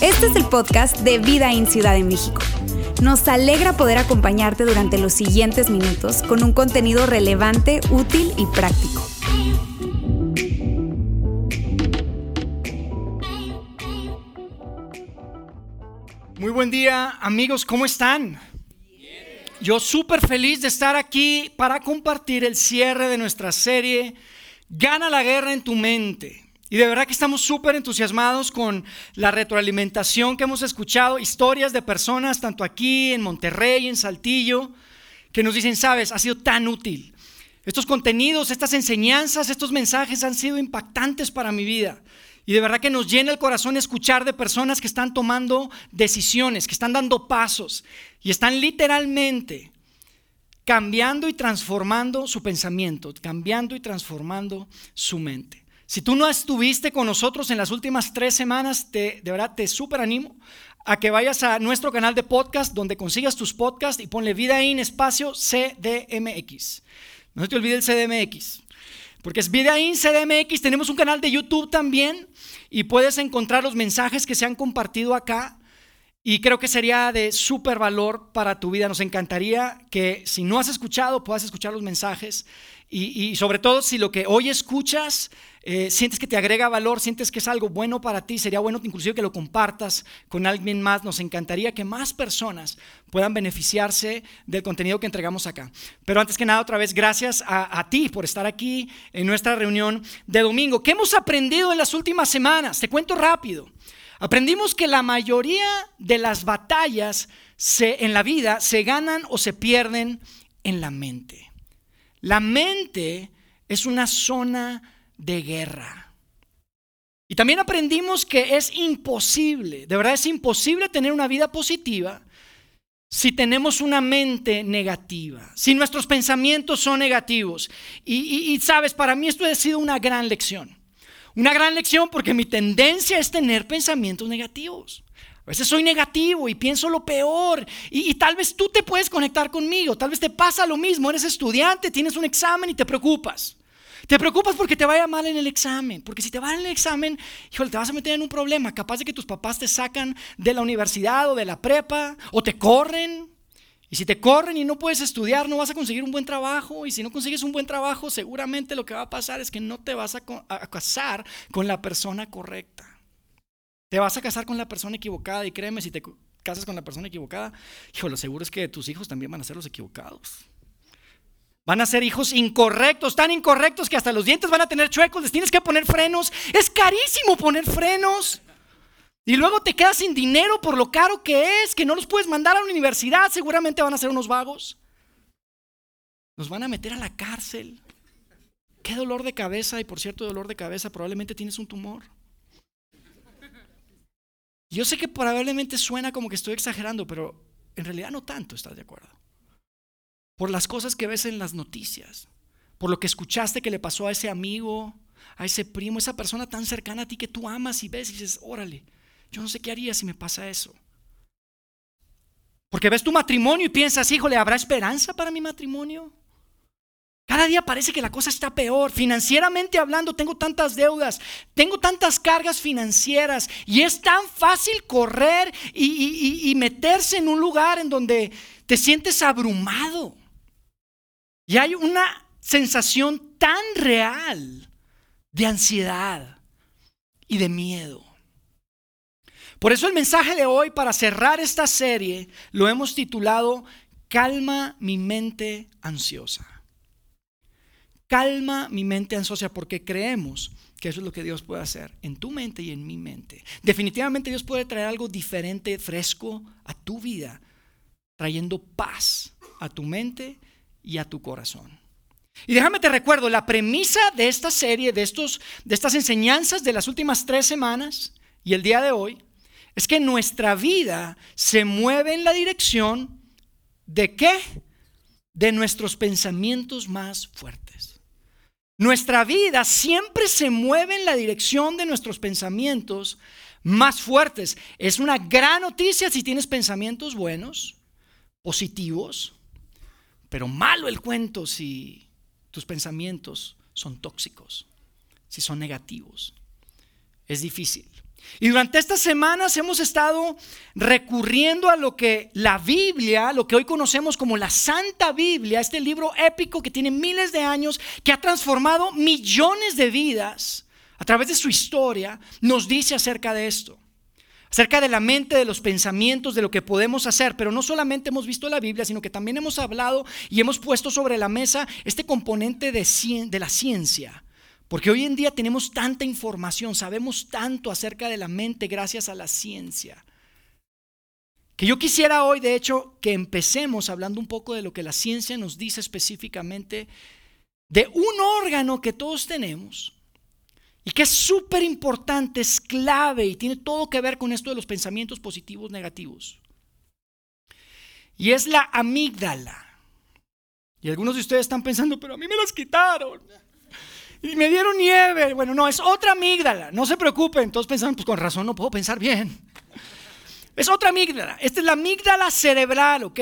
Este es el podcast de Vida en Ciudad de México. Nos alegra poder acompañarte durante los siguientes minutos con un contenido relevante, útil y práctico. Muy buen día amigos, ¿cómo están? Yo súper feliz de estar aquí para compartir el cierre de nuestra serie Gana la guerra en tu mente. Y de verdad que estamos súper entusiasmados con la retroalimentación que hemos escuchado, historias de personas, tanto aquí en Monterrey, en Saltillo, que nos dicen, sabes, ha sido tan útil. Estos contenidos, estas enseñanzas, estos mensajes han sido impactantes para mi vida. Y de verdad que nos llena el corazón escuchar de personas que están tomando decisiones, que están dando pasos y están literalmente cambiando y transformando su pensamiento, cambiando y transformando su mente. Si tú no estuviste con nosotros en las últimas tres semanas, te, de verdad te súper animo a que vayas a nuestro canal de podcast donde consigas tus podcasts y ponle vida en espacio CDMX. No se te olvide el CDMX. Porque es Vida in CDMX, tenemos un canal de YouTube también y puedes encontrar los mensajes que se han compartido acá. Y creo que sería de súper valor para tu vida. Nos encantaría que si no has escuchado, puedas escuchar los mensajes. Y, sobre todo si lo que hoy escuchas eh, sientes que te agrega valor, sientes que es algo bueno para ti, sería bueno inclusive que lo compartas con alguien más. Nos encantaría que más personas puedan beneficiarse del contenido que entregamos acá. Pero antes que nada, otra vez, gracias a, a ti por estar aquí en nuestra reunión de domingo. ¿Qué hemos aprendido en las últimas semanas? Te cuento rápido. Aprendimos que la mayoría de las batallas en la vida se ganan o se pierden en la mente. La mente es una zona de guerra. Y también aprendimos que es imposible, de verdad es imposible tener una vida positiva si tenemos una mente negativa, si nuestros pensamientos son negativos. Y, sabes, para mí esto ha sido una gran lección. Una gran lección porque mi tendencia es tener pensamientos negativos. A veces soy negativo y pienso lo peor y, y, tal vez tú te puedes conectar conmigo, tal vez te pasa lo mismo, eres estudiante, tienes un examen y te preocupas. Te preocupas porque te vaya mal en el examen, porque si te va en el examen, híjole, te vas a meter en un problema, capaz de que tus papás te sacan de la universidad o de la prepa, o te corren. Y si te corren y no puedes estudiar, no vas a conseguir un buen trabajo. Y si no consigues un buen trabajo, seguramente lo que va a pasar es que no te vas a, casar con la persona correcta. Te vas a casar con la persona equivocada y créeme, si te casas con la persona equivocada, híjole, lo seguro es que tus hijos también van a ser los equivocados. Van a ser hijos incorrectos, tan incorrectos que hasta los dientes van a tener chuecos, les tienes que poner frenos. Es carísimo poner frenos. Y luego te quedas sin dinero por lo caro que es, que no los puedes mandar a la universidad, seguramente van a ser unos vagos. Nos van a meter a la cárcel. Qué dolor de cabeza, y por cierto, dolor de cabeza, probablemente tienes un tumor. Yo sé que probablemente suena como que estoy exagerando, pero en realidad no tanto, ¿estás de acuerdo? por las cosas que ves en las noticias, por lo que escuchaste que le pasó a ese amigo, a ese primo, esa persona tan cercana a ti que tú amas y ves y dices, órale, yo no sé qué haría si me pasa eso. Porque ves tu matrimonio y piensas, híjole, ¿habrá esperanza para mi matrimonio? Cada día parece que la cosa está peor. Financieramente hablando, tengo tantas deudas, tengo tantas cargas financieras y es tan fácil correr y, y meterse en un lugar en donde te sientes abrumado. Y hay una sensación tan real de ansiedad y de miedo. Por eso el mensaje de hoy para cerrar esta serie lo hemos titulado Calma mi mente ansiosa. Calma mi mente ansiosa porque creemos que eso es lo que Dios puede hacer en tu mente y en mi mente. Definitivamente Dios puede traer algo diferente, fresco a tu vida, trayendo paz a tu mente y a tu corazón. Y déjame te recuerdo, la premisa de esta serie, de, estos, de estas enseñanzas de las últimas tres semanas y el día de hoy, es que nuestra vida se mueve en la dirección de qué? De nuestros pensamientos más fuertes. Nuestra vida siempre se mueve en la dirección de nuestros pensamientos más fuertes. Es una gran noticia si tienes pensamientos buenos, positivos, pero malo el cuento si tus pensamientos son tóxicos, si son negativos. Es difícil. Y durante estas semanas hemos estado recurriendo a lo que la Biblia, lo que hoy conocemos como la Santa Biblia, este libro épico que tiene miles de años, que ha transformado millones de vidas a través de su historia, nos dice acerca de esto. Acerca de la mente, de los pensamientos, de lo que podemos hacer. Pero no solamente hemos visto la Biblia, sino que también hemos hablado y hemos puesto sobre la mesa este componente de, de la ciencia porque hoy en día tenemos tanta información, sabemos tanto acerca de la mente gracias a la ciencia. Que yo quisiera hoy, de hecho, que empecemos hablando un poco de lo que la ciencia nos dice específicamente de un órgano que todos tenemos y que es súper importante, es clave y tiene todo que ver con esto de los pensamientos positivos negativos. Y es la amígdala. Y algunos de ustedes están pensando, pero a mí me las quitaron y me dieron nieve. Bueno, no, es otra amígdala, no se preocupen. Todos pensaron, pues con razón no puedo pensar bien. Es otra amígdala. Esta es la amígdala cerebral, ¿ok?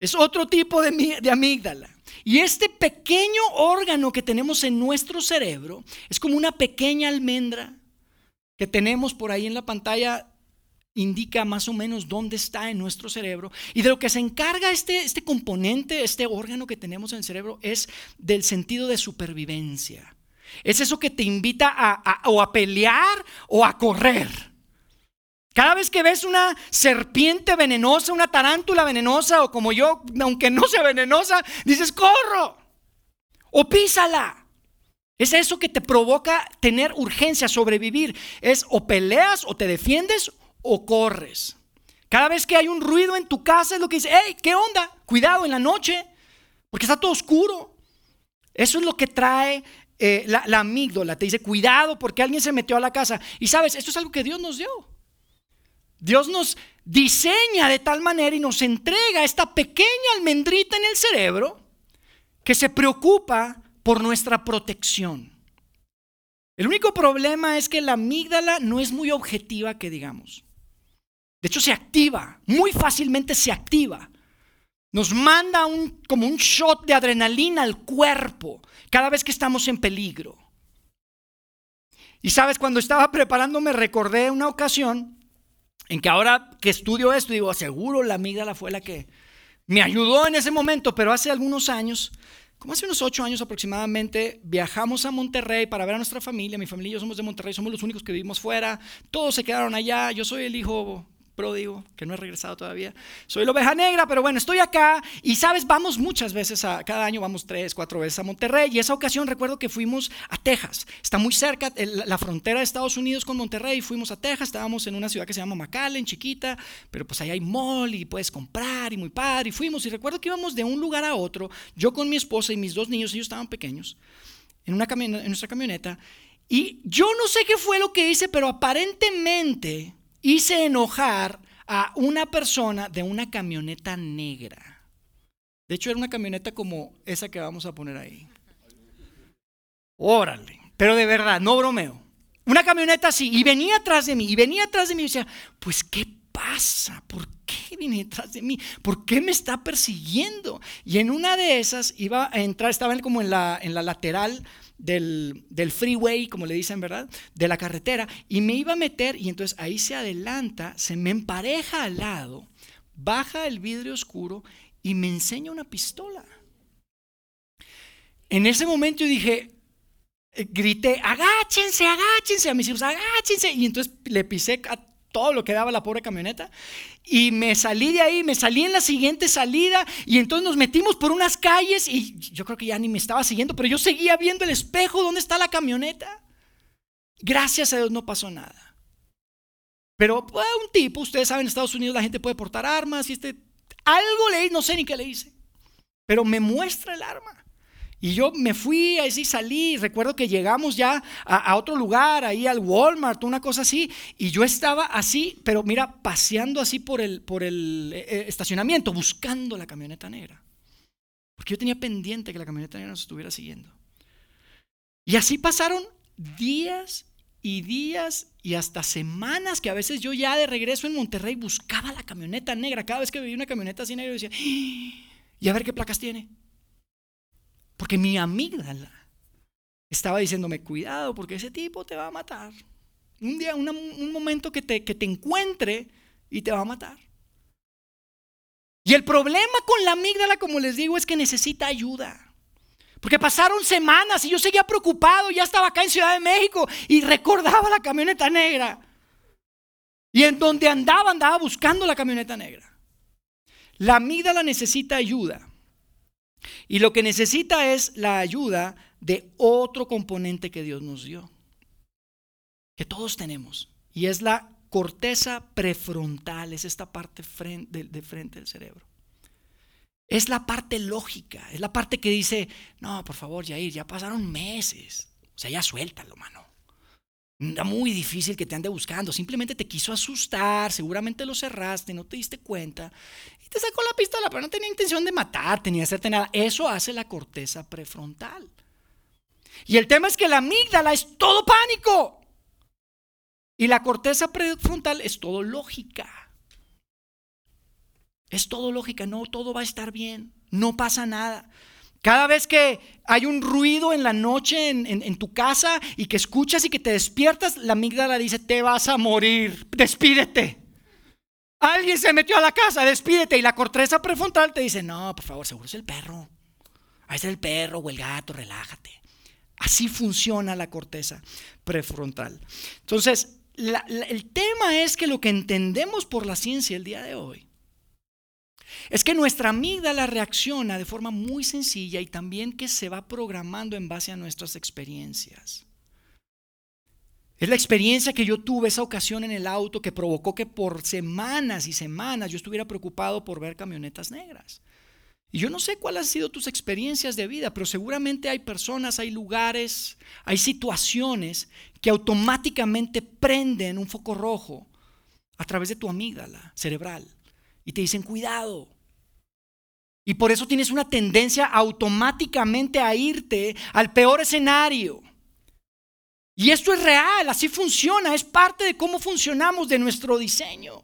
Es otro tipo de, de amígdala. Y este pequeño órgano que tenemos en nuestro cerebro es como una pequeña almendra que tenemos por ahí en la pantalla indica más o menos dónde está en nuestro cerebro. Y de lo que se encarga este, este componente, este órgano que tenemos en el cerebro, es del sentido de supervivencia. Es eso que te invita a, o a pelear o a correr. Cada vez que ves una serpiente venenosa, una tarántula venenosa, o como yo, aunque no sea venenosa, dices, corro o písala. Es eso que te provoca tener urgencia, sobrevivir. Es o peleas o te defiendes o corres. Cada vez que hay un ruido en tu casa es lo que dice, hey, ¿qué onda? Cuidado en la noche, porque está todo oscuro. Eso es lo que trae eh, la, la, amígdala. Te dice, cuidado porque alguien se metió a la casa. Y sabes, esto es algo que Dios nos dio. Dios nos diseña de tal manera y nos entrega esta pequeña almendrita en el cerebro que se preocupa por nuestra protección. El único problema es que la amígdala no es muy objetiva, que digamos. De hecho, se activa, muy fácilmente se activa. Nos manda un, como un shot de adrenalina al cuerpo cada vez que estamos en peligro. Y sabes, cuando estaba preparándome recordé una ocasión en que ahora que estudio esto, digo, seguro la amígdala fue la que me ayudó en ese momento, pero hace algunos años, como hace unos ocho años aproximadamente, viajamos a Monterrey para ver a nuestra familia. Mi familia y yo somos de Monterrey, somos los únicos que vivimos fuera. Todos se quedaron allá. Yo soy el hijo pródigo, que no he regresado todavía. Soy la oveja negra, pero bueno, estoy acá. Y sabes, vamos muchas veces, a, cada año vamos tres, cuatro veces a Monterrey. Y esa ocasión recuerdo que fuimos a Texas. Está muy cerca la frontera de Estados Unidos con Monterrey, fuimos a Texas, estábamos en una ciudad que se llama McAllen, chiquita, pero pues ahí hay mall y puedes comprar y muy padre. Y fuimos y recuerdo que íbamos de un lugar a otro, yo con mi esposa y mis dos niños, ellos estaban pequeños, en, una en nuestra camioneta. Y yo no sé qué fue lo que hice, pero aparentemente hice enojar a una persona de una camioneta negra. De hecho, era una camioneta como esa que vamos a poner ahí. Órale, pero de verdad, no bromeo. Una camioneta así, y venía atrás de mí, y venía atrás de mí y decía, pues, ¿qué pasa? ¿Por qué viene atrás de mí? ¿Por qué me está persiguiendo? Y en una de esas iba a entrar, estaba como en la, en la lateral del, freeway, como le dicen, ¿verdad? De la carretera, y me iba a meter, y entonces ahí se adelanta, se me empareja al lado, baja el vidrio oscuro y me enseña una pistola. En ese momento yo dije, eh, grité, agáchense, agáchense a mis hijos, agáchense, y entonces le pisé a todo lo que daba la pobre camioneta. Y me salí de ahí, me salí en la siguiente salida y entonces nos metimos por unas calles y yo creo que ya ni me estaba siguiendo, pero yo seguía viendo el espejo, ¿dónde está la camioneta? Gracias a Dios no pasó nada. Pero pues, un tipo, ustedes saben, en Estados Unidos la gente puede portar armas y este, algo le no sé ni qué le hice, pero me muestra el arma. Y yo me fui, así salí, recuerdo que llegamos ya a, otro lugar, ahí al Walmart, una cosa así, y yo estaba así, pero mira, paseando así por el, por el eh, eh, estacionamiento, buscando la camioneta negra. Porque yo tenía pendiente que la camioneta negra nos estuviera siguiendo. Y así pasaron días y días y hasta semanas que a veces yo ya de regreso en Monterrey buscaba la camioneta negra. Cada vez que veía una camioneta así negra, yo decía, ¡Ah! y a ver qué placas tiene. Porque mi amígdala estaba diciéndome, cuidado, porque ese tipo te va a matar. Un día, un momento que te, que te encuentre y te va a matar. Y el problema con la amígdala, como les digo, es que necesita ayuda. Porque pasaron semanas y yo seguía preocupado, ya estaba acá en Ciudad de México y recordaba la camioneta negra. Y en donde andaba, andaba buscando la camioneta negra. La amígdala necesita ayuda. Y lo que necesita es la ayuda de otro componente que Dios nos dio. Que todos tenemos. Y es la corteza prefrontal, es esta parte de, frente del cerebro. Es la parte lógica, es la parte que dice, no, por favor, Jair, ya pasaron meses. O sea, ya suéltalo, mano. Muy difícil que te ande buscando. Simplemente te quiso asustar, seguramente lo cerraste, no te diste cuenta. Te sacó la pistola, pero no tenía intención de matarte ni hacerte nada. Eso hace la corteza prefrontal. Y el tema es que la amígdala es todo pánico. Y la corteza prefrontal es todo lógica. Es todo lógica, no, todo va a estar bien, no pasa nada. Cada vez que hay un ruido en la noche en, tu casa y que escuchas y que te despiertas, la amígdala dice, te vas a morir, despídete. Alguien se metió a la casa, despídete. Y la corteza prefrontal te dice, no, por favor, seguro es el perro. Ahí es el perro o el gato, relájate. Así funciona la corteza prefrontal. Entonces, el tema es que lo que entendemos por la ciencia el día de hoy es que nuestra amígdala reacciona de forma muy sencilla y también que se va programando en base a nuestras experiencias. Es la experiencia que yo tuve esa ocasión en el auto que provocó que por semanas y semanas yo estuviera preocupado por ver camionetas negras. Y yo no sé cuáles han sido tus experiencias de vida, pero seguramente hay personas, hay lugares, hay situaciones que automáticamente prenden un foco rojo a través de tu amígdala cerebral y te dicen cuidado. Y por eso tienes una tendencia automáticamente a irte al peor escenario. Y esto es real, así funciona, es parte de cómo funcionamos, de nuestro diseño.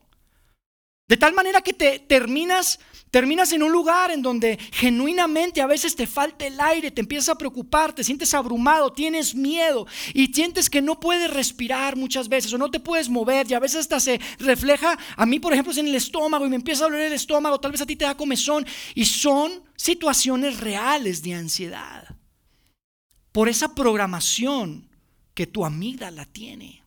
De tal manera que te terminas, terminas en un lugar en donde genuinamente a veces te falta el aire, te empiezas a preocupar, te sientes abrumado, tienes miedo y sientes que no puedes respirar muchas veces o no te puedes mover y a veces hasta se refleja, a mí por ejemplo en el estómago y me empieza a doler el estómago, tal vez a ti te da comezón y son situaciones reales de ansiedad por esa programación que tu amígdala tiene.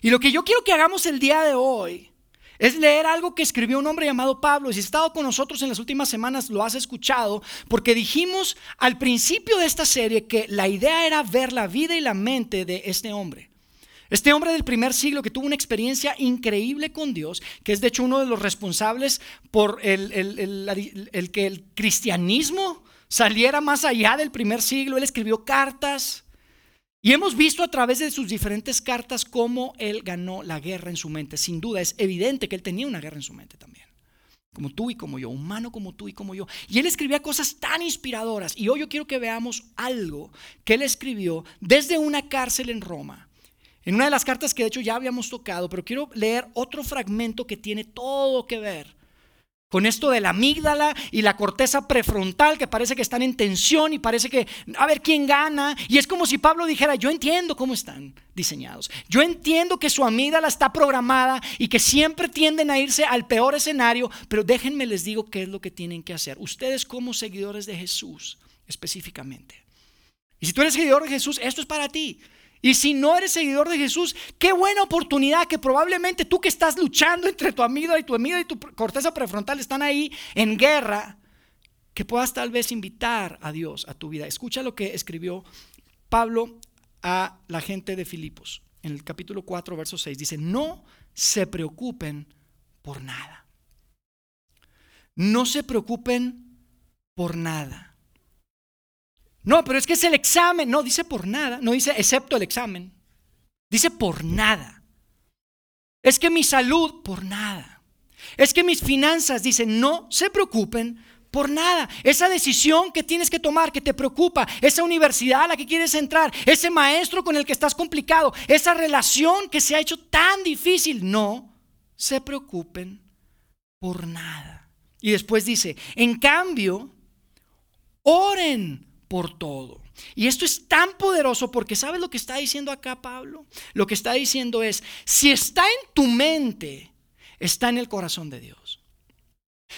Y lo que yo quiero que hagamos el día de hoy es leer algo que escribió un hombre llamado Pablo. Si has estado con nosotros en las últimas semanas, lo has escuchado, porque dijimos al principio de esta serie que la idea era ver la vida y la mente de este hombre. Este hombre del primer siglo que tuvo una experiencia increíble con Dios, que es de hecho uno de los responsables por el, el que el cristianismo saliera más allá del primer siglo. Él escribió cartas, y hemos visto a través de sus diferentes cartas cómo él ganó la guerra en su mente. Sin duda, es evidente que él tenía una guerra en su mente también. Como tú y como yo, humano como tú y como yo. Y él escribía cosas tan inspiradoras. Y hoy yo quiero que veamos algo que él escribió desde una cárcel en Roma. En una de las cartas que de hecho ya habíamos tocado, pero quiero leer otro fragmento que tiene todo que ver con esto de la amígdala y la corteza prefrontal que parece que están en tensión y parece que a ver quién gana. Y es como si Pablo dijera, yo entiendo cómo están diseñados. Yo entiendo que su amígdala está programada y que siempre tienden a irse al peor escenario, pero déjenme les digo qué es lo que tienen que hacer. Ustedes como seguidores de Jesús específicamente. Y si tú eres seguidor de Jesús, esto es para ti. Y si no eres seguidor de Jesús, qué buena oportunidad que probablemente tú que estás luchando entre tu amigo y tu amiga y tu corteza prefrontal están ahí en guerra, que puedas tal vez invitar a Dios a tu vida. Escucha lo que escribió Pablo a la gente de Filipos en el capítulo 4, verso 6. Dice, no se preocupen por nada. No se preocupen por nada. No, pero es que es el examen. No, dice por nada. No dice excepto el examen. Dice por nada. Es que mi salud, por nada. Es que mis finanzas, dice, no se preocupen por nada. Esa decisión que tienes que tomar, que te preocupa, esa universidad a la que quieres entrar, ese maestro con el que estás complicado, esa relación que se ha hecho tan difícil, no se preocupen por nada. Y después dice, en cambio, oren por todo. Y esto es tan poderoso porque ¿sabes lo que está diciendo acá Pablo? Lo que está diciendo es, si está en tu mente, está en el corazón de Dios.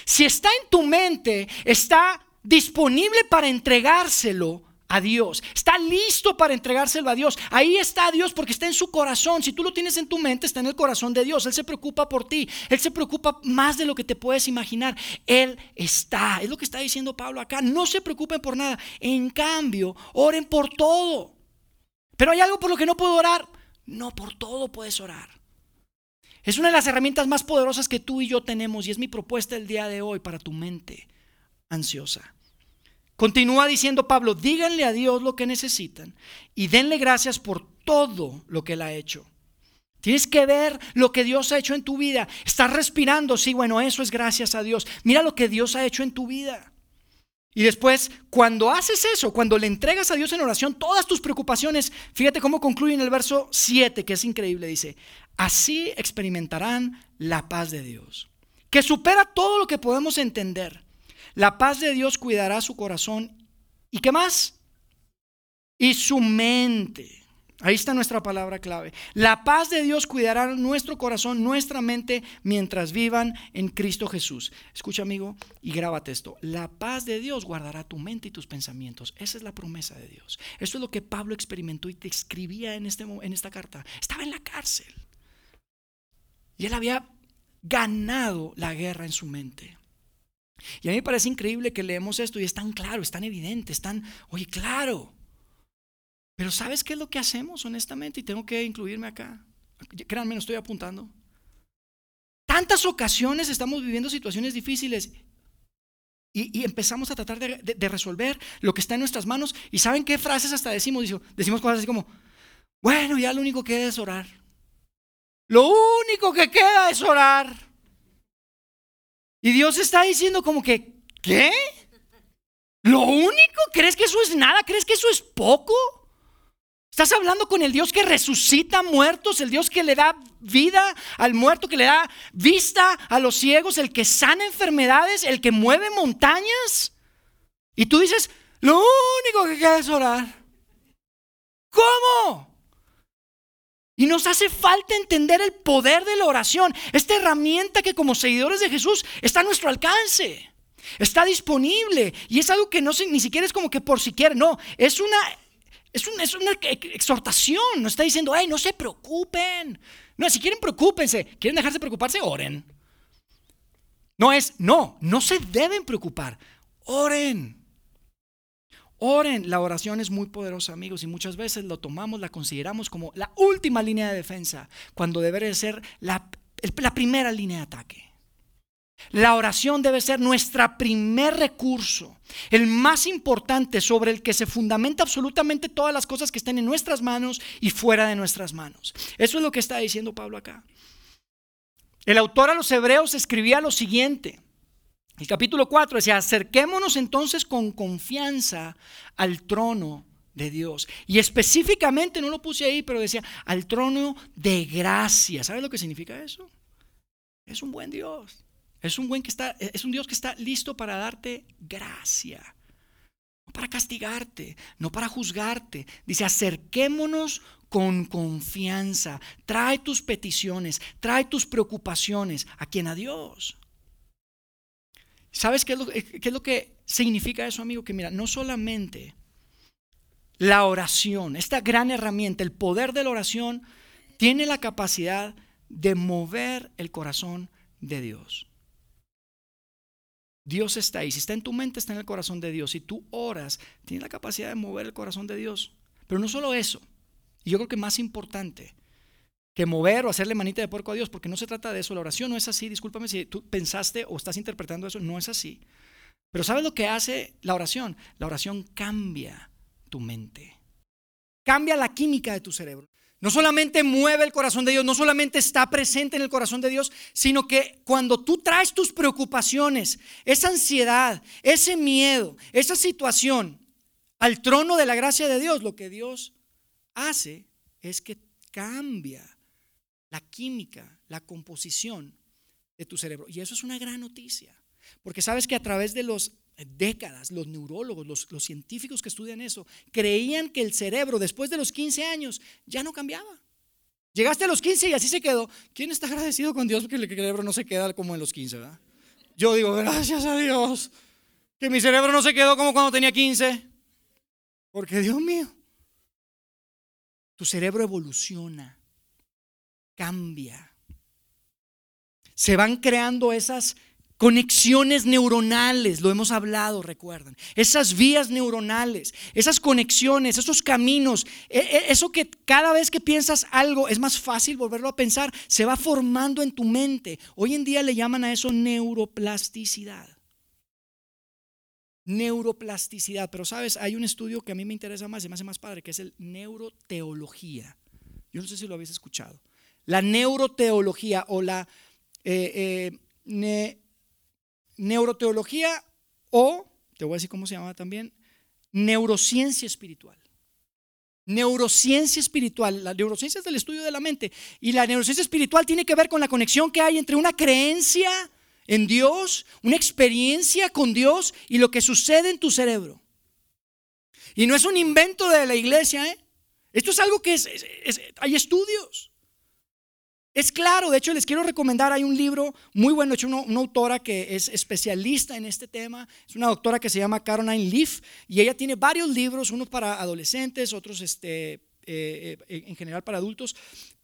Si está en tu mente, está disponible para entregárselo a Dios. Está listo para entregárselo a Dios. Ahí está Dios porque está en su corazón. Si tú lo tienes en tu mente, está en el corazón de Dios. Él se preocupa por ti. Él se preocupa más de lo que te puedes imaginar. Él está. Es lo que está diciendo Pablo acá. No se preocupen por nada. En cambio, oren por todo. Pero hay algo por lo que no puedo orar. No por todo puedes orar. Es una de las herramientas más poderosas que tú y yo tenemos y es mi propuesta el día de hoy para tu mente ansiosa. Continúa diciendo Pablo, díganle a Dios lo que necesitan y denle gracias por todo lo que Él ha hecho. Tienes que ver lo que Dios ha hecho en tu vida. Estás respirando, sí, bueno, eso es gracias a Dios. Mira lo que Dios ha hecho en tu vida. Y después, cuando haces eso, cuando le entregas a Dios en oración todas tus preocupaciones, fíjate cómo concluye en el verso 7, que es increíble, dice, así experimentarán la paz de Dios, que supera todo lo que podemos entender. La paz de Dios cuidará su corazón. ¿Y qué más? Y su mente. Ahí está nuestra palabra clave. La paz de Dios cuidará nuestro corazón, nuestra mente, mientras vivan en Cristo Jesús. Escucha, amigo, y grábate esto. La paz de Dios guardará tu mente y tus pensamientos. Esa es la promesa de Dios. Esto es lo que Pablo experimentó y te escribía en, este, en esta carta. Estaba en la cárcel. Y él había ganado la guerra en su mente. Y a mí me parece increíble que leemos esto y es tan claro, es tan evidente, es tan, oye, claro. Pero ¿sabes qué es lo que hacemos honestamente? Y tengo que incluirme acá. Créanme, no estoy apuntando. Tantas ocasiones estamos viviendo situaciones difíciles y, empezamos a tratar de, resolver lo que está en nuestras manos. ¿Y saben qué frases hasta decimos? Decimos cosas así como, bueno, ya lo único que queda es orar. Lo único que queda es orar. Y Dios está diciendo como que, ¿qué? ¿Lo único? ¿Crees que eso es nada? ¿Crees que eso es poco? Estás hablando con el Dios que resucita muertos, el Dios que le da vida al muerto, que le da vista a los ciegos, el que sana enfermedades, el que mueve montañas. Y tú dices, lo único que queda es orar. ¿Cómo? Y nos hace falta entender el poder de la oración, esta herramienta que como seguidores de Jesús está a nuestro alcance, está disponible. Y es algo que no ni siquiera es como que por siquiera, no, es una, es una, es exhortación, no está diciendo, ay, no se preocupen, no, si quieren preocúpense, quieren dejarse de preocuparse, oren. No es, no, no se deben preocupar, oren. Oren, la oración es muy poderosa, amigos, y muchas veces lo tomamos, la consideramos como la última línea de defensa, cuando debe ser la, la primera línea de ataque. La oración debe ser nuestro primer recurso, el más importante sobre el que se fundamenta absolutamente todas las cosas que estén en nuestras manos y fuera de nuestras manos. Eso es lo que está diciendo Pablo acá. El autor a los hebreos escribía lo siguiente. El capítulo 4 decía, acerquémonos entonces con confianza al trono de Dios. Y específicamente, no lo puse ahí, pero decía, al trono de gracia. ¿Sabes lo que significa eso? Es un buen Dios. Es un, buen que está, es un Dios que está listo para darte gracia. No para castigarte, no para juzgarte. Dice, acerquémonos con confianza. Trae tus peticiones, trae tus preocupaciones. ¿A quién? A Dios. ¿Sabes qué es, lo, qué es lo que significa eso, amigo? Que mira, no solamente la oración, esta gran herramienta, el poder de la oración, tiene la capacidad de mover el corazón de Dios. Dios está ahí. Si está en tu mente, está en el corazón de Dios. Si tú oras, tiene la capacidad de mover el corazón de Dios. Pero no solo eso. Y yo creo que más importante, que mover o hacerle manita de puerco a Dios, porque no se trata de eso. La oración no es así. Discúlpame si tú pensaste o estás interpretando eso, no es así. Pero ¿sabes lo que hace la oración? La oración cambia tu mente. Cambia la química de tu cerebro. No solamente mueve el corazón de Dios, no solamente está presente en el corazón de Dios, sino que cuando tú traes tus preocupaciones, esa ansiedad, ese miedo, esa situación al trono de la gracia de Dios, lo que Dios hace es que cambia la química, la composición de tu cerebro. Y eso es una gran noticia, porque sabes que a través de los décadas, los neurólogos, los, los, científicos que estudian eso, creían que el cerebro después de los 15 años ya no cambiaba. Llegaste a los 15 y así se quedó. ¿Quién está agradecido con Dios porque el cerebro no se queda como en los 15? ¿verdad? Yo digo, gracias a Dios, que mi cerebro no se quedó como cuando tenía 15. Porque Dios mío, tu cerebro evoluciona, cambia. Se van creando esas Conexiones neuronales, lo hemos hablado, recuerdan. Esas vías neuronales, esas conexiones, esos caminos, e, e, eso que cada vez que piensas algo es más fácil volverlo a pensar, se va formando en tu mente. Hoy en día le llaman a eso neuroplasticidad. Neuroplasticidad, pero sabes, hay un estudio que a mí me interesa más y me hace más padre, que es el neuroteología. Yo no sé si lo habéis escuchado. La neuroteología o la... Eh, eh, neuroteología o, te voy a decir cómo se llama también, neurociencia espiritual. Neurociencia espiritual. La neurociencia es del estudio de la mente. Y la neurociencia espiritual tiene que ver con la conexión que hay entre una creencia en Dios, una experiencia con Dios y lo que sucede en tu cerebro. Y no es un invento de la iglesia, ¿eh? Esto es algo que es, hay estudios. Es claro, de hecho les quiero recomendar, hay un libro muy bueno, hecho una, autora que es especialista en este tema, es una doctora que se llama Caroline Leaf y ella tiene varios libros, unos para adolescentes, otros este, eh, eh, en general para adultos,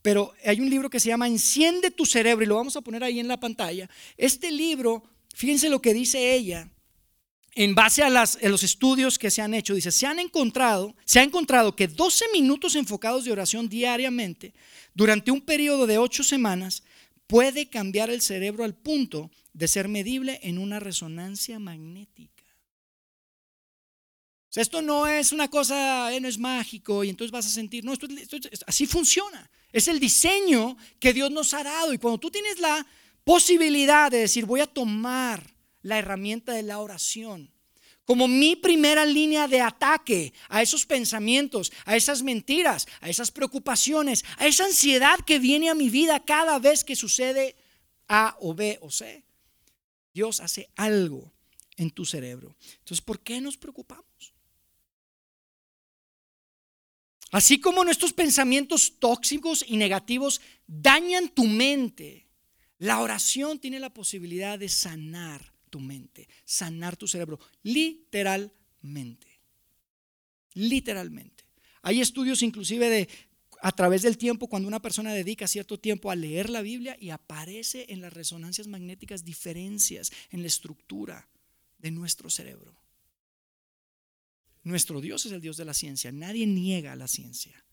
pero hay un libro que se llama Enciende tu cerebro y lo vamos a poner ahí en la pantalla. Este libro, fíjense lo que dice ella, en base a, los estudios que se han hecho, dice, se han encontrado, se ha encontrado que 12 minutos enfocados de oración diariamente durante un periodo de 8 semanas puede cambiar el cerebro al punto de ser medible en una resonancia magnética. Esto no es una cosa, eh, no es mágico y entonces vas a sentir, no, esto, así funciona. Es el diseño que Dios nos ha dado y cuando tú tienes la posibilidad de decir, voy a tomar la herramienta de la oración como mi primera línea de ataque a esos pensamientos, a esas mentiras, a esas preocupaciones, a esa ansiedad que viene a mi vida cada vez que sucede A o B o C. Dios hace algo en tu cerebro. Entonces, ¿por qué nos preocupamos? Así como nuestros pensamientos tóxicos y negativos dañan tu mente, la oración tiene la posibilidad de sanar tu mente, sanar tu cerebro, literalmente. Literalmente. Hay estudios inclusive de a través del tiempo, cuando una persona dedica cierto tiempo a leer la Biblia y aparece en las resonancias magnéticas diferencias en la estructura de nuestro cerebro. Nuestro Dios es el Dios de la ciencia, nadie niega la ciencia.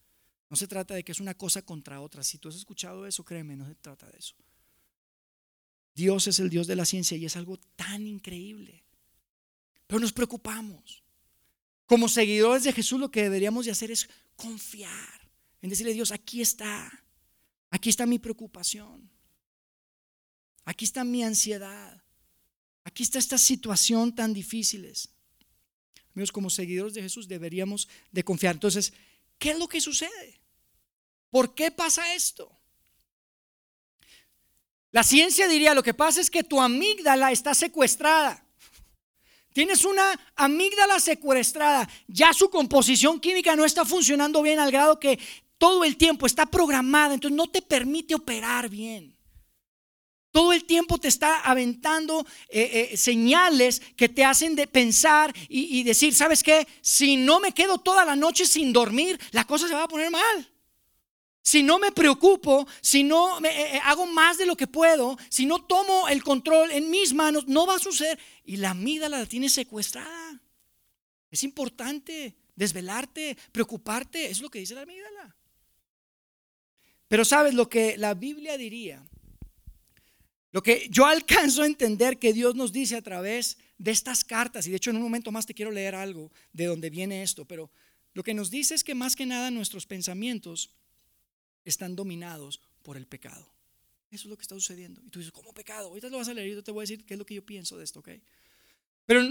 No se trata de que es una cosa contra otra. Si tú has escuchado eso, créeme, no se trata de eso. Dios es el Dios de la ciencia y es algo tan increíble. Pero nos preocupamos. Como seguidores de Jesús lo que deberíamos de hacer es confiar en decirle a Dios, aquí está, aquí está mi preocupación, aquí está mi ansiedad, aquí está esta situación tan difíciles. Amigos, como seguidores de Jesús deberíamos de confiar. Entonces, ¿qué es lo que sucede? ¿Por qué pasa esto? La ciencia diría, lo que pasa es que tu amígdala está secuestrada. Tienes una amígdala secuestrada, ya su composición química no está funcionando bien al grado que todo el tiempo está programada, entonces no te permite operar bien. Todo el tiempo te está aventando eh, eh, señales que te hacen de pensar y, y decir, ¿sabes qué? Si no me quedo toda la noche sin dormir, la cosa se va a poner mal. Si no me preocupo, si no me, eh, eh, hago más de lo que puedo, si no tomo el control en mis manos, no va a suceder. Y la amígdala la tiene secuestrada. Es importante desvelarte, preocuparte, es lo que dice la amígdala. Pero sabes lo que la Biblia diría, lo que yo alcanzo a entender que Dios nos dice a través de estas cartas, y de hecho en un momento más te quiero leer algo de donde viene esto, pero lo que nos dice es que más que nada nuestros pensamientos están dominados por el pecado. Eso es lo que está sucediendo. Y tú dices, ¿cómo pecado? Ahorita lo vas a leer y yo te voy a decir qué es lo que yo pienso de esto, ¿ok? Pero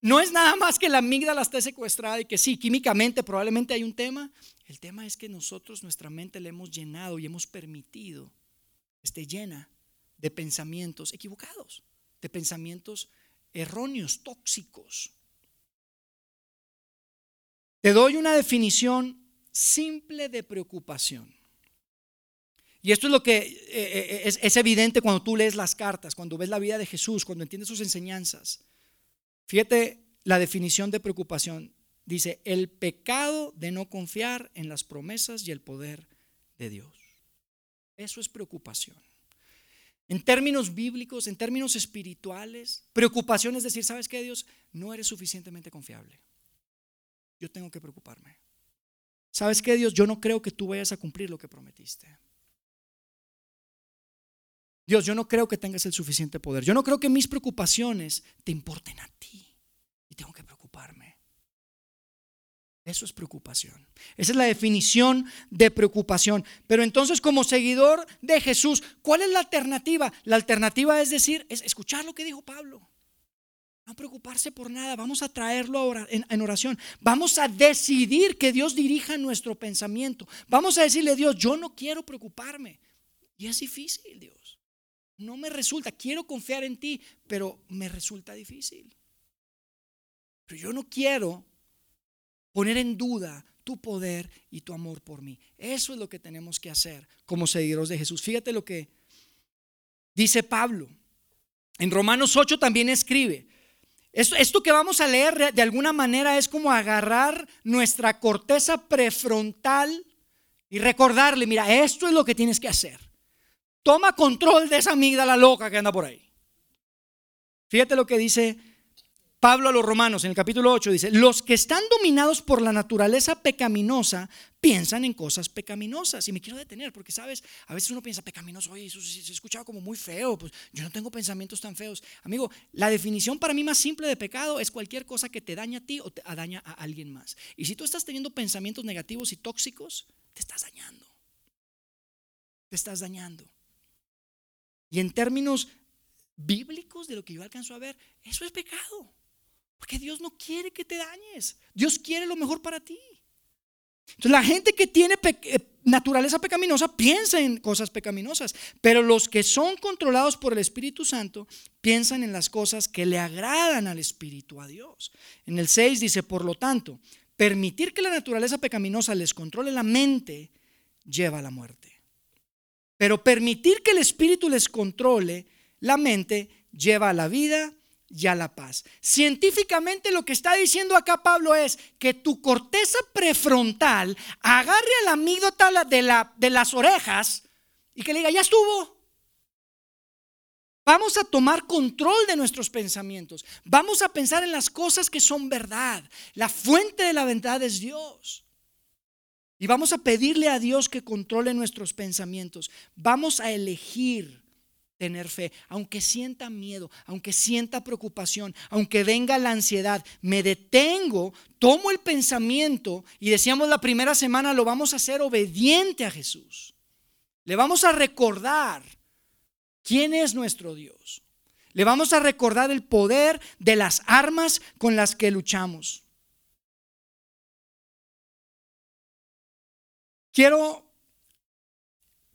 no es nada más que la amígdala esté secuestrada y que sí, químicamente probablemente hay un tema. El tema es que nosotros, nuestra mente, le hemos llenado y hemos permitido, esté llena de pensamientos equivocados, de pensamientos erróneos, tóxicos. Te doy una definición simple de preocupación. Y esto es lo que eh, eh, es, evidente cuando tú lees las cartas, cuando ves la vida de Jesús, cuando entiendes sus enseñanzas. Fíjate la definición de preocupación. Dice, el pecado de no confiar en las promesas y el poder de Dios. Eso es preocupación. En términos bíblicos, en términos espirituales, preocupación es decir, ¿sabes qué, Dios? No eres suficientemente confiable. Yo tengo que preocuparme. ¿Sabes qué, Dios? Yo no creo que tú vayas a cumplir lo que prometiste. Dios, yo no creo que tengas el suficiente poder. Yo no creo que mis preocupaciones te importen a ti. Y tengo que preocuparme. Eso es preocupación. Esa es la definición de preocupación. Pero entonces como seguidor de Jesús, ¿cuál es la alternativa? La alternativa es decir, es escuchar lo que dijo Pablo. No preocuparse por nada, vamos a traerlo en oración. Vamos a decidir que Dios dirija nuestro pensamiento. Vamos a decirle, Dios, yo no quiero preocuparme. Y es difícil, Dios. No me resulta, quiero confiar en ti, pero me resulta difícil. Pero yo no quiero poner en duda tu poder y tu amor por mí. Eso es lo que tenemos que hacer como seguidores de Jesús. Fíjate lo que dice Pablo. En Romanos 8 también escribe, esto, que vamos a leer de alguna manera es como agarrar nuestra corteza prefrontal y recordarle, mira, esto es lo que tienes que hacer. Toma control de esa amígdala loca que anda por ahí. Fíjate lo que dice Pablo a los romanos en el capítulo 8 dice, los que están dominados por la naturaleza pecaminosa piensan en cosas pecaminosas. Y me quiero detener porque, ¿sabes? A veces uno piensa pecaminoso, oye, eso se, escuchaba como muy feo, pues yo no tengo pensamientos tan feos. Amigo, la definición para mí más simple de pecado es cualquier cosa que te daña a ti o te daña a alguien más. Y si tú estás teniendo pensamientos negativos y tóxicos, te estás dañando. Te estás dañando. Y en términos bíblicos de lo que yo alcanzo a ver, eso es pecado. Porque Dios no quiere que te dañes. Dios quiere lo mejor para ti. Entonces la gente que tiene eh, naturaleza pecaminosa piensa en cosas pecaminosas, pero los que son controlados por el Espíritu Santo piensan en las cosas que le agradan al Espíritu, a Dios. En el 6 dice, por lo tanto, permitir que la naturaleza pecaminosa les controle la mente lleva a la muerte. Pero permitir que el Espíritu les controle la mente lleva a la vida y a la paz. Científicamente lo que está diciendo acá Pablo es que tu corteza prefrontal agarre a la amígdala de, la, de las orejas y que le diga, ya estuvo. Vamos a tomar control de nuestros pensamientos. Vamos a pensar en las cosas que son verdad. La fuente de la verdad es Dios. Y vamos a pedirle a Dios que controle nuestros pensamientos. Vamos a elegir tener fe, aunque sienta miedo, aunque sienta preocupación, aunque venga la ansiedad, me detengo, tomo el pensamiento y decíamos la primera semana lo vamos a hacer obediente a Jesús. Le vamos a recordar quién es nuestro Dios. Le vamos a recordar el poder de las armas con las que luchamos. Quiero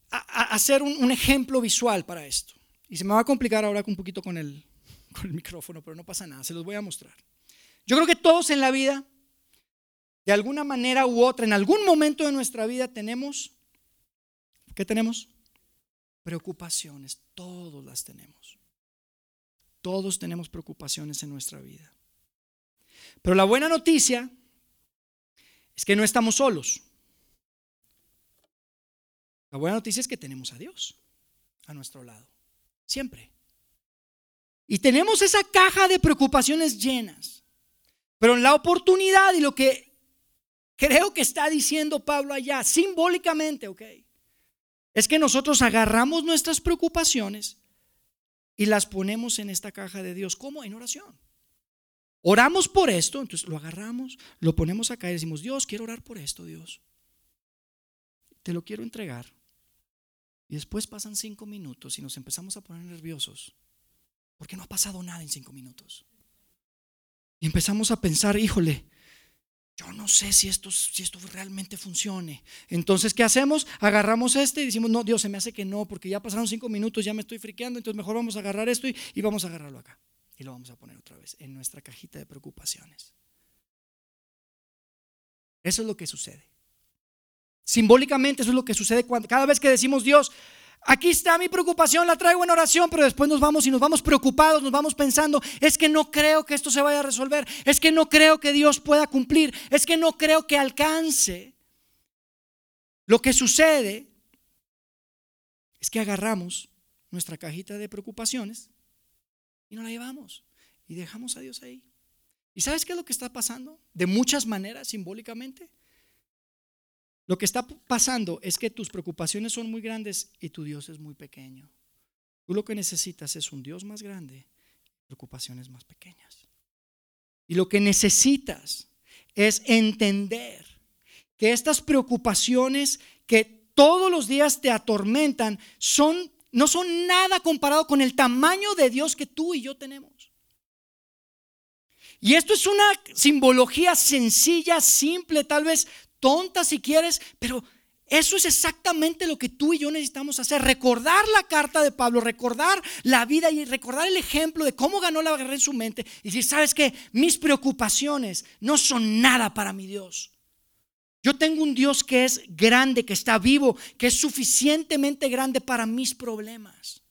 hacer un, ejemplo visual para esto. Y se me va a complicar ahora un poquito con el, con el micrófono, pero no pasa nada, se los voy a mostrar. Yo creo que todos en la vida, de alguna manera u otra, en algún momento de nuestra vida tenemos, ¿qué tenemos? Preocupaciones, todos las tenemos. Todos tenemos preocupaciones en nuestra vida. Pero la buena noticia es que no estamos solos. La buena noticia es que tenemos a Dios a nuestro lado, siempre. Y tenemos esa caja de preocupaciones llenas. Pero en la oportunidad y lo que creo que está diciendo Pablo allá, simbólicamente, ok, es que nosotros agarramos nuestras preocupaciones y las ponemos en esta caja de Dios. ¿Cómo? En oración. Oramos por esto, entonces lo agarramos, lo ponemos acá y decimos, Dios, quiero orar por esto, Dios. Te lo quiero entregar. Y después pasan cinco minutos y nos empezamos a poner nerviosos. Porque no ha pasado nada en cinco minutos. Y empezamos a pensar, híjole, yo no sé si esto, si esto realmente funcione. Entonces, ¿qué hacemos? Agarramos este y decimos, no, Dios, se me hace que no, porque ya pasaron cinco minutos, ya me estoy friqueando, entonces mejor vamos a agarrar esto y, y vamos a agarrarlo acá. y lo vamos a poner otra vez en nuestra cajita de preocupaciones. Eso es lo que sucede. Simbólicamente eso es lo que sucede cuando cada vez que decimos Dios, aquí está mi preocupación, la traigo en oración, pero después nos vamos y nos vamos preocupados, nos vamos pensando, es que no creo que esto se vaya a resolver, es que no creo que Dios pueda cumplir, es que no creo que alcance. Lo que sucede es que agarramos nuestra cajita de preocupaciones y no la llevamos y dejamos a Dios ahí. ¿Y sabes qué es lo que está pasando? De muchas maneras, simbólicamente. Lo que está pasando es que tus preocupaciones son muy grandes y tu Dios es muy pequeño. Tú lo que necesitas es un Dios más grande, preocupaciones más pequeñas. Y lo que necesitas es entender que estas preocupaciones que todos los días te atormentan son no son nada comparado con el tamaño de Dios que tú y yo tenemos. Y esto es una simbología sencilla, simple, tal vez tonta si quieres, pero eso es exactamente lo que tú y yo necesitamos hacer. Recordar la carta de Pablo, recordar la vida y recordar el ejemplo de cómo ganó la guerra en su mente. Y decir, ¿sabes qué? Mis preocupaciones no son nada para mi Dios. Yo tengo un Dios que es grande, que está vivo, que es suficientemente grande para mis problemas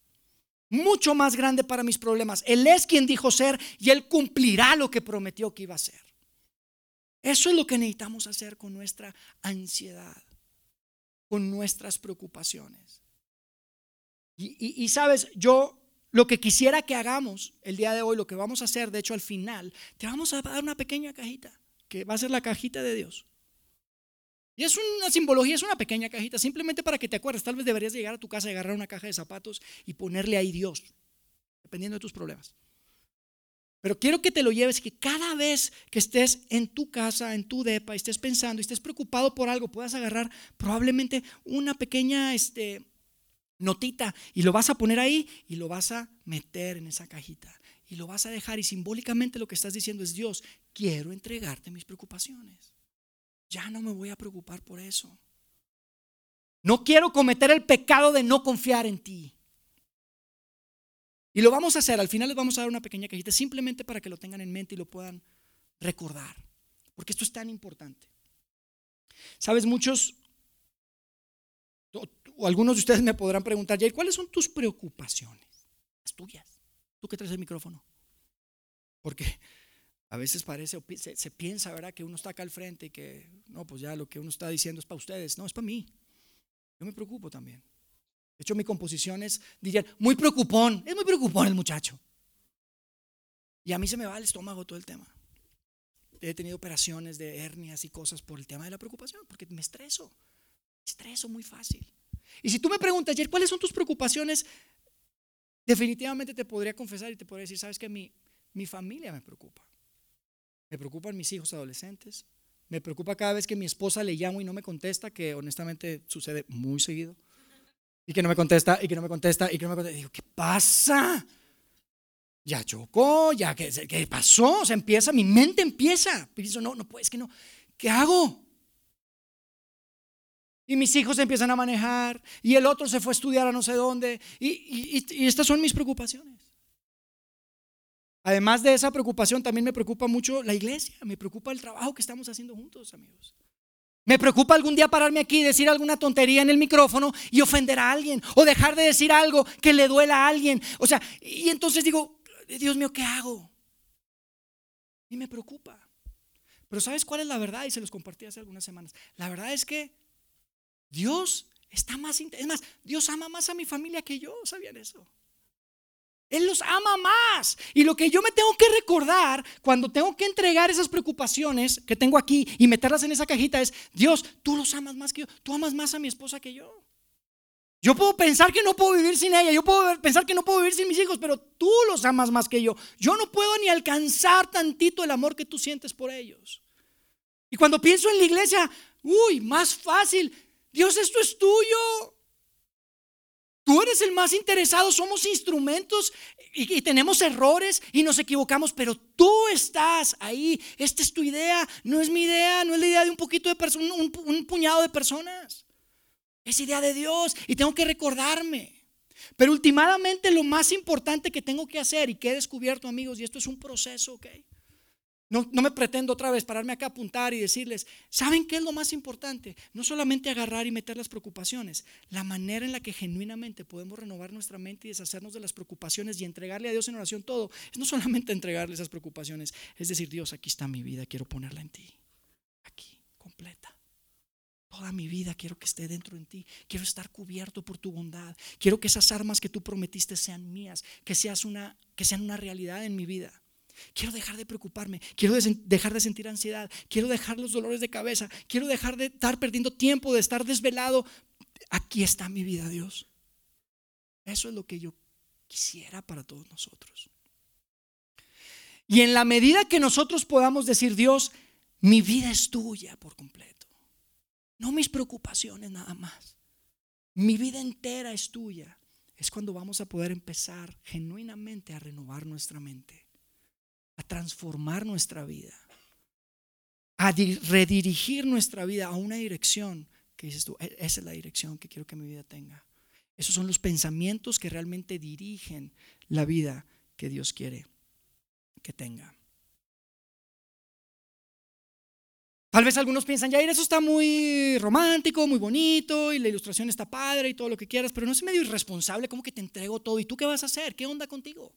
mucho más grande para mis problemas. Él es quien dijo ser y Él cumplirá lo que prometió que iba a hacer. Eso es lo que necesitamos hacer con nuestra ansiedad, con nuestras preocupaciones. Y, sabes, yo lo que quisiera que hagamos el día de hoy, lo que vamos a hacer, de hecho al final, te vamos a dar una pequeña cajita, que va a ser la cajita de Dios. Y es una simbología, es una pequeña cajita, simplemente para que te acuerdes. Tal vez deberías llegar a tu casa y agarrar una caja de zapatos y ponerle ahí Dios, dependiendo de tus problemas. Pero quiero que te lo lleves que cada vez que estés en tu casa, en tu depa, y estés pensando y estés preocupado por algo, puedas agarrar probablemente una pequeña este, notita y lo vas a poner ahí y lo vas a meter en esa cajita y lo vas a dejar y simbólicamente lo que estás diciendo es Dios, quiero entregarte mis preocupaciones ya no me voy a preocupar por eso. No quiero cometer el pecado de no confiar en ti. Y lo vamos a hacer, al final les vamos a dar una pequeña cajita simplemente para que lo tengan en mente y lo puedan recordar, porque esto es tan importante. Sabes, muchos o, algunos de ustedes me podrán preguntar, Jay, ¿cuáles son tus preocupaciones? Las tuyas. Tú que traes el micrófono. Porque a veces parece, se, piensa, ¿verdad? Que uno está acá al frente y que, no, pues ya lo que uno está diciendo es para ustedes. No, es para mí. Yo me preocupo también. De hecho, mi composición es, dirían, muy preocupón. Es muy preocupón el muchacho. Y a mí se me va el estómago todo el tema. He tenido operaciones de hernias y cosas por el tema de la preocupación, porque me estreso. Me estreso muy fácil. Y si tú me preguntas, ayer, ¿cuáles son tus preocupaciones? Definitivamente te podría confesar y te podría decir, sabes que mi, mi familia me preocupa. Me preocupan mis hijos adolescentes. Me preocupa cada vez que mi esposa le llamo y no me contesta, que honestamente sucede muy seguido. Y que no me contesta, y que no me contesta, y que no me contesta. digo, ¿qué pasa? Ya chocó, ya, ¿qué, qué pasó? Se empieza, mi mente empieza. Pienso, no, no puedes, que no. ¿Qué hago? Y mis hijos empiezan a manejar, y el otro se fue a estudiar a no sé dónde. y, y estas son mis preocupaciones. Además de esa preocupación, también me preocupa mucho la iglesia, me preocupa el trabajo que estamos haciendo juntos, amigos. Me preocupa algún día pararme aquí y decir alguna tontería en el micrófono y ofender a alguien o dejar de decir algo que le duela a alguien. O sea, y entonces digo, Dios mío, ¿qué hago? Y me preocupa. Pero ¿sabes cuál es la verdad? Y se los compartí hace algunas semanas. La verdad es que Dios está más, es más, Dios ama más a mi familia que yo, ¿sabían eso? Él los ama más. Y lo que yo me tengo que recordar cuando tengo que entregar esas preocupaciones que tengo aquí y meterlas en esa cajita es, Dios, tú los amas más que yo. Tú amas más a mi esposa que yo. Yo puedo pensar que no puedo vivir sin ella, yo puedo pensar que no puedo vivir sin mis hijos, pero tú los amas más que yo. Yo no puedo ni alcanzar tantito el amor que tú sientes por ellos. Y cuando pienso en la iglesia, uy, más fácil. Dios, esto es tuyo. Tú eres el más interesado, somos instrumentos y, tenemos errores y nos equivocamos, pero tú estás ahí. Esta es tu idea, no es mi idea, no es la idea de un poquito de personas, un, puñado de personas. Es idea de Dios y tengo que recordarme. Pero últimamente lo más importante que tengo que hacer y que he descubierto, amigos, y esto es un proceso, ¿ok? No, me pretendo otra vez pararme acá a apuntar y decirles, ¿saben qué es lo más importante? No solamente agarrar y meter las preocupaciones, la manera en la que genuinamente podemos renovar nuestra mente y deshacernos de las preocupaciones y entregarle a Dios en oración todo, es no solamente entregarle esas preocupaciones, es decir, Dios, aquí está mi vida, quiero ponerla en ti, aquí, completa. Toda mi vida quiero que esté dentro en ti. Quiero estar cubierto por tu bondad. Quiero que esas armas que tú prometiste sean mías, que, seas una, que sean una realidad en mi vida. Quiero dejar de preocuparme, quiero dejar de sentir ansiedad, quiero dejar los dolores de cabeza, quiero dejar de estar perdiendo tiempo, de estar desvelado. Aquí está mi vida, Dios. Eso es lo que yo quisiera para todos nosotros. Y en la medida que nosotros podamos decir, Dios, mi vida es tuya por completo, no mis preocupaciones nada más, mi vida entera es tuya, es cuando vamos a poder empezar genuinamente a renovar nuestra mente a transformar nuestra vida, a redirigir nuestra vida a una dirección que dices tú, e-, esa es la dirección que quiero que mi vida tenga. Esos son los pensamientos que realmente dirigen la vida que Dios quiere que tenga. Tal vez algunos piensan, ya eso está muy romántico, muy bonito, y la ilustración está padre y todo lo que quieras, pero no es medio irresponsable como que te entrego todo. ¿Y tú qué vas a hacer? ¿Qué onda contigo?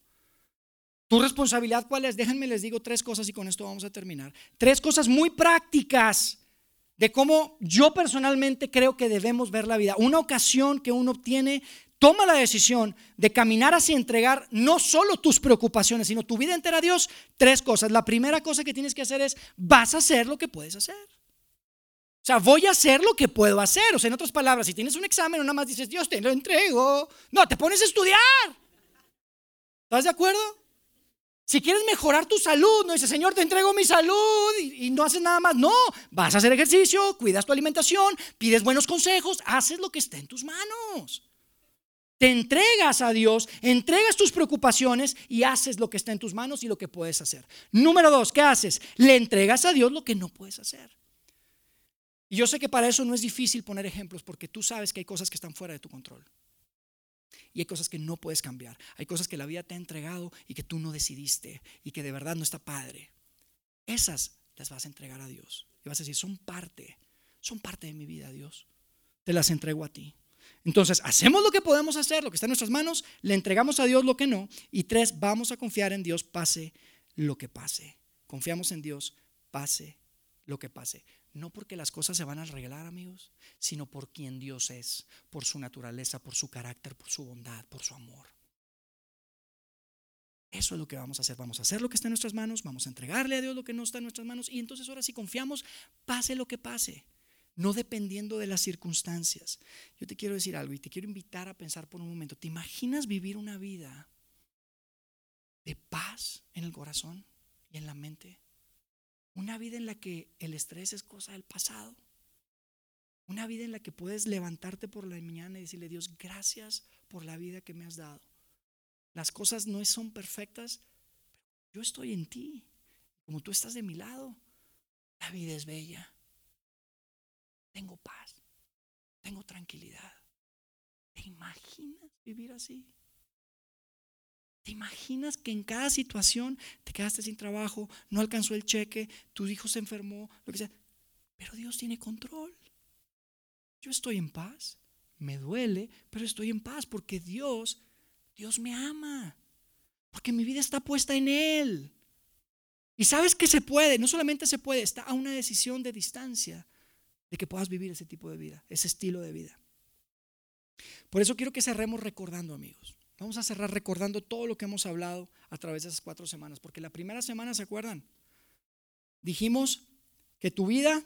¿Tu responsabilidad cuál es? Déjenme les digo tres cosas y con esto vamos a terminar. Tres cosas muy prácticas de cómo yo personalmente creo que debemos ver la vida. Una ocasión que uno obtiene, toma la decisión de caminar hacia entregar no solo tus preocupaciones, sino tu vida entera a Dios. Tres cosas. La primera cosa que tienes que hacer es, vas a hacer lo que puedes hacer. O sea, voy a hacer lo que puedo hacer. O sea, en otras palabras, si tienes un examen, nada más dices, Dios te lo entrego. No, te pones a estudiar. ¿Estás de acuerdo? Si quieres mejorar tu salud, no dices, Señor, te entrego mi salud y, no haces nada más. No, vas a hacer ejercicio, cuidas tu alimentación, pides buenos consejos, haces lo que esté en tus manos. Te entregas a Dios, entregas tus preocupaciones y haces lo que está en tus manos y lo que puedes hacer. Número dos, ¿qué haces? Le entregas a Dios lo que no puedes hacer. Y yo sé que para eso no es difícil poner ejemplos porque tú sabes que hay cosas que están fuera de tu control y hay cosas que no puedes cambiar. Hay cosas que la vida te ha entregado y que tú no decidiste y que de verdad no está padre. Esas las vas a entregar a Dios. Y vas a decir, son parte, son parte de mi vida, Dios. Te las entrego a ti. Entonces, hacemos lo que podemos hacer, lo que está en nuestras manos, le entregamos a Dios lo que no. Y tres, vamos a confiar en Dios, pase lo que pase. Confiamos en Dios, pase lo que pase. No porque las cosas se van a arreglar, amigos, sino por quien Dios es, por su naturaleza, por su carácter, por su bondad, por su amor. Eso es lo que vamos a hacer. Vamos a hacer lo que está en nuestras manos, vamos a entregarle a Dios lo que no está en nuestras manos y entonces ahora si confiamos, pase lo que pase, no dependiendo de las circunstancias. Yo te quiero decir algo y te quiero invitar a pensar por un momento. ¿Te imaginas vivir una vida de paz en el corazón y en la mente? Una vida en la que el estrés es cosa del pasado. Una vida en la que puedes levantarte por la mañana y decirle, Dios, gracias por la vida que me has dado. Las cosas no son perfectas, pero yo estoy en ti. Como tú estás de mi lado, la vida es bella. Tengo paz, tengo tranquilidad. ¿Te imaginas vivir así? ¿Te imaginas que en cada situación te quedaste sin trabajo, no alcanzó el cheque, tu hijo se enfermó, lo que sea? Pero Dios tiene control. Yo estoy en paz. Me duele, pero estoy en paz porque Dios, Dios me ama. Porque mi vida está puesta en Él. Y sabes que se puede, no solamente se puede, está a una decisión de distancia de que puedas vivir ese tipo de vida, ese estilo de vida. Por eso quiero que cerremos recordando, amigos. Vamos a cerrar recordando todo lo que hemos hablado a través de esas cuatro semanas, porque la primera semana, ¿se acuerdan? Dijimos que tu vida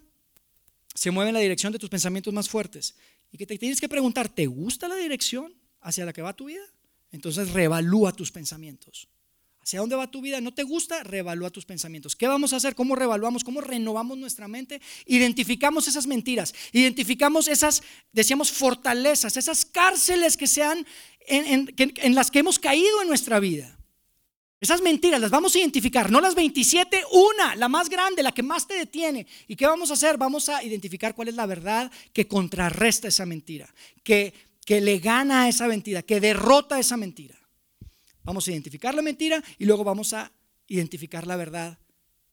se mueve en la dirección de tus pensamientos más fuertes y que te tienes que preguntar, ¿te gusta la dirección hacia la que va tu vida? Entonces reevalúa tus pensamientos. ¿Hacia dónde va tu vida? ¿No te gusta? Reevalúa tus pensamientos. ¿Qué vamos a hacer? ¿Cómo reevaluamos? ¿Cómo renovamos nuestra mente? Identificamos esas mentiras, identificamos esas, decíamos, fortalezas, esas cárceles que sean en, las que hemos caído en nuestra vida. Esas mentiras las vamos a identificar, no las 27, una, la más grande, la que más te detiene. ¿Y qué vamos a hacer? Vamos a identificar cuál es la verdad que contrarresta esa mentira, que, que le gana a esa mentira, que derrota esa mentira. Vamos a identificar la mentira y luego vamos a identificar la verdad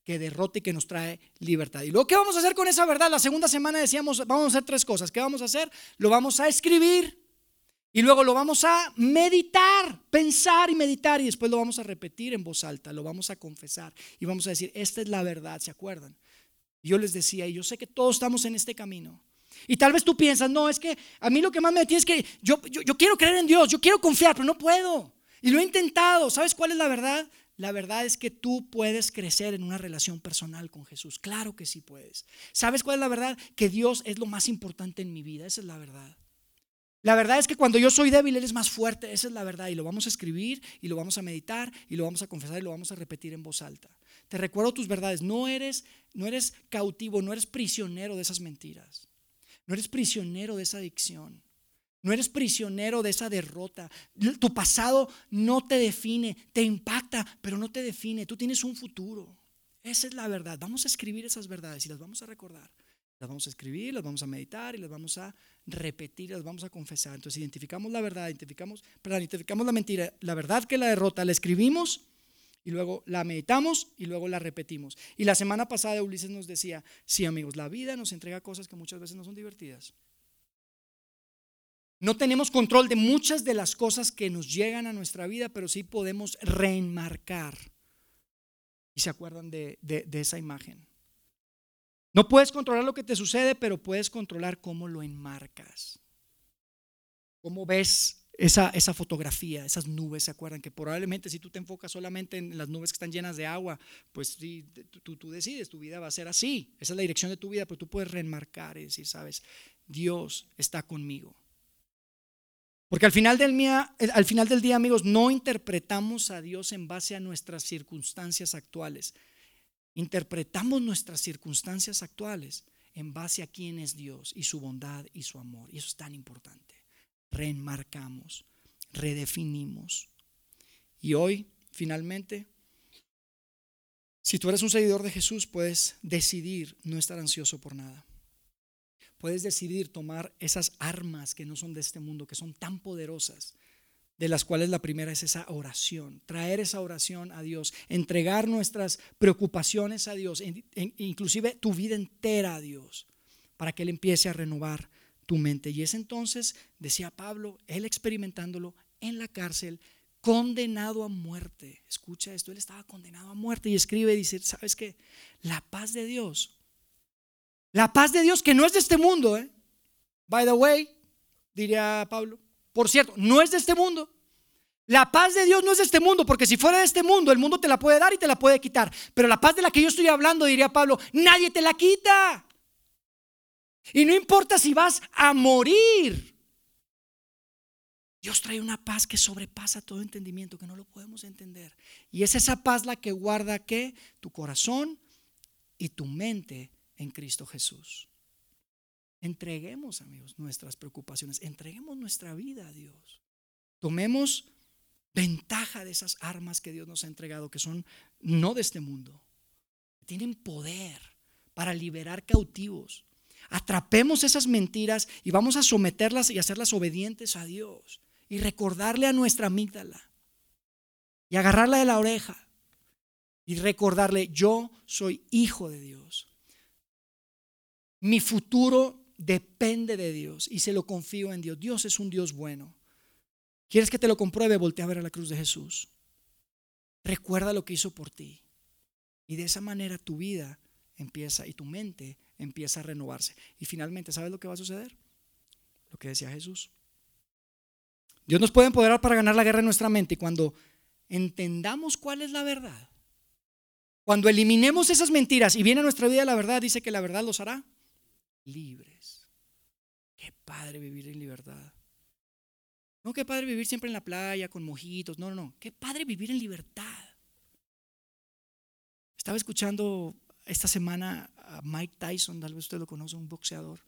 que derrota y que nos trae libertad. Y luego, ¿qué vamos a hacer con esa verdad? La segunda semana decíamos, vamos a hacer tres cosas. ¿Qué vamos a hacer? Lo vamos a escribir y luego lo vamos a meditar, pensar y meditar y después lo vamos a repetir en voz alta, lo vamos a confesar y vamos a decir, esta es la verdad, ¿se acuerdan? Yo les decía, y yo sé que todos estamos en este camino. Y tal vez tú piensas, no, es que a mí lo que más me detiene es que yo, yo, quiero creer en Dios, yo quiero confiar, pero no puedo. Y lo he intentado. ¿Sabes cuál es la verdad? La verdad es que tú puedes crecer en una relación personal con Jesús. Claro que sí puedes. ¿Sabes cuál es la verdad? Que Dios es lo más importante en mi vida. Esa es la verdad. La verdad es que cuando yo soy débil, Él es más fuerte. Esa es la verdad. Y lo vamos a escribir y lo vamos a meditar y lo vamos a confesar y lo vamos a repetir en voz alta. Te recuerdo tus verdades. No eres, no eres cautivo, no eres prisionero de esas mentiras. No eres prisionero de esa adicción. No eres prisionero de esa derrota. Tu pasado no te define, te impacta, pero no te define. Tú tienes un futuro. Esa es la verdad. Vamos a escribir esas verdades y las vamos a recordar. Las vamos a escribir, las vamos a meditar y las vamos a repetir, las vamos a confesar. Entonces identificamos la verdad, identificamos, perdón, identificamos la mentira, la verdad que la derrota, la escribimos y luego la meditamos y luego la repetimos. Y la semana pasada Ulises nos decía, sí amigos, la vida nos entrega cosas que muchas veces no son divertidas. No tenemos control de muchas de las cosas que nos llegan a nuestra vida, pero sí podemos reenmarcar. Y se acuerdan de, esa imagen. No puedes controlar lo que te sucede, pero puedes controlar cómo lo enmarcas. Cómo ves esa, esa, fotografía, esas nubes, ¿se acuerdan? Que probablemente si tú te enfocas solamente en las nubes que están llenas de agua, pues tú, tú, decides, tu vida va a ser así. Esa es la dirección de tu vida, pero tú puedes reenmarcar y decir, sabes, Dios está conmigo. Porque al final, del día, al final del día, amigos, no interpretamos a Dios en base a nuestras circunstancias actuales. Interpretamos nuestras circunstancias actuales en base a quién es Dios y su bondad y su amor. Y eso es tan importante. Reenmarcamos, redefinimos. Y hoy, finalmente, si tú eres un seguidor de Jesús, puedes decidir no estar ansioso por nada puedes decidir tomar esas armas que no son de este mundo, que son tan poderosas, de las cuales la primera es esa oración, traer esa oración a Dios, entregar nuestras preocupaciones a Dios, inclusive tu vida entera a Dios, para que Él empiece a renovar tu mente. Y es entonces, decía Pablo, Él experimentándolo en la cárcel, condenado a muerte. Escucha esto, Él estaba condenado a muerte y escribe y dice, ¿sabes qué? La paz de Dios la paz de Dios que no es de este mundo, ¿eh? By the way, diría Pablo. Por cierto, no es de este mundo. La paz de Dios no es de este mundo, porque si fuera de este mundo, el mundo te la puede dar y te la puede quitar. Pero la paz de la que yo estoy hablando, diría Pablo, nadie te la quita. Y no importa si vas a morir. Dios trae una paz que sobrepasa todo entendimiento, que no lo podemos entender. Y es esa paz la que guarda que tu corazón y tu mente en Cristo Jesús. Entreguemos, amigos, nuestras preocupaciones, entreguemos nuestra vida a Dios. Tomemos ventaja de esas armas que Dios nos ha entregado, que son no de este mundo, tienen poder para liberar cautivos. Atrapemos esas mentiras y vamos a someterlas y hacerlas obedientes a Dios y recordarle a nuestra amígdala y agarrarla de la oreja y recordarle, yo soy hijo de Dios. Mi futuro depende de Dios y se lo confío en Dios. Dios es un Dios bueno. ¿Quieres que te lo compruebe? Voltea a ver a la cruz de Jesús. Recuerda lo que hizo por ti. Y de esa manera tu vida empieza y tu mente empieza a renovarse. Y finalmente, ¿sabes lo que va a suceder? Lo que decía Jesús. Dios nos puede empoderar para ganar la guerra en nuestra mente y cuando entendamos cuál es la verdad, cuando eliminemos esas mentiras y viene a nuestra vida la verdad, dice que la verdad los hará libres. Qué padre vivir en libertad. No, qué padre vivir siempre en la playa con mojitos. No, no, no. Qué padre vivir en libertad. Estaba escuchando esta semana a Mike Tyson, tal vez usted lo conoce, un boxeador.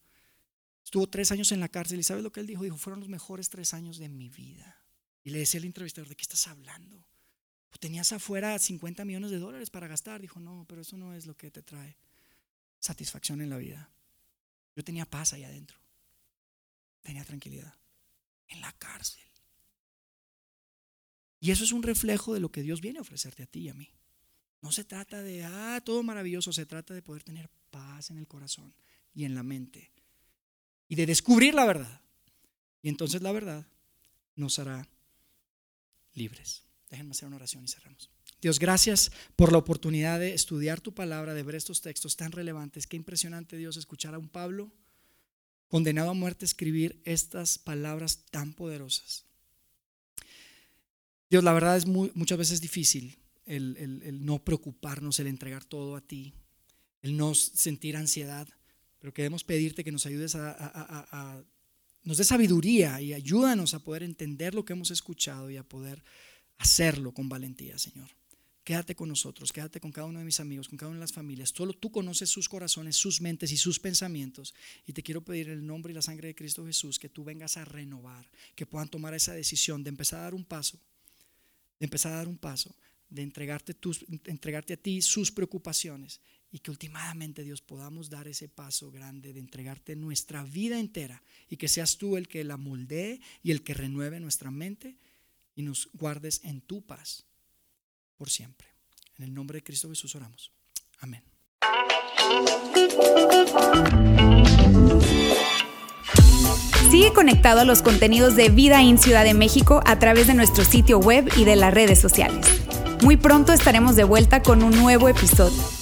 Estuvo tres años en la cárcel y ¿sabe lo que él dijo? Dijo, fueron los mejores tres años de mi vida. Y le decía al entrevistador, ¿de qué estás hablando? Pues tenías afuera 50 millones de dólares para gastar. Dijo, no, pero eso no es lo que te trae satisfacción en la vida. Yo tenía paz ahí adentro. Tenía tranquilidad. en la cárcel. Y eso es un reflejo de lo que Dios viene a ofrecerte a ti y a mí. No se trata de, ah, todo maravilloso, se trata de poder tener paz en el corazón y en la mente. Y de descubrir la verdad. Y entonces la verdad nos hará libres. Déjenme hacer una oración y cerramos. Dios, gracias por la oportunidad de estudiar tu palabra, de ver estos textos tan relevantes. Qué impresionante, Dios, escuchar a un Pablo condenado a muerte escribir estas palabras tan poderosas. Dios, la verdad es muchas veces difícil el, no preocuparnos, el entregar todo a ti, el no sentir ansiedad, pero queremos pedirte que nos ayudes a, nos dé sabiduría y ayúdanos a poder entender lo que hemos escuchado y a poder hacerlo con valentía, Señor. Quédate con nosotros, quédate con cada uno de mis amigos, con cada una de las familias. Solo tú conoces sus corazones, sus mentes y sus pensamientos. Y te quiero pedir el nombre y la sangre de Cristo Jesús que tú vengas a renovar, que puedan tomar esa decisión de empezar a dar un paso de empezar a dar un paso, de entregarte, tus, entregarte a ti sus preocupaciones y que últimamente Dios podamos dar ese paso grande de entregarte nuestra vida entera y que seas tú el que la moldee y el que renueve nuestra mente y nos guardes en tu paz por siempre. En el nombre de Cristo Jesús oramos. Amén. Sigue conectado a los contenidos de Vida en Ciudad de México a través de nuestro sitio web y de las redes sociales. Muy pronto estaremos de vuelta con un nuevo episodio.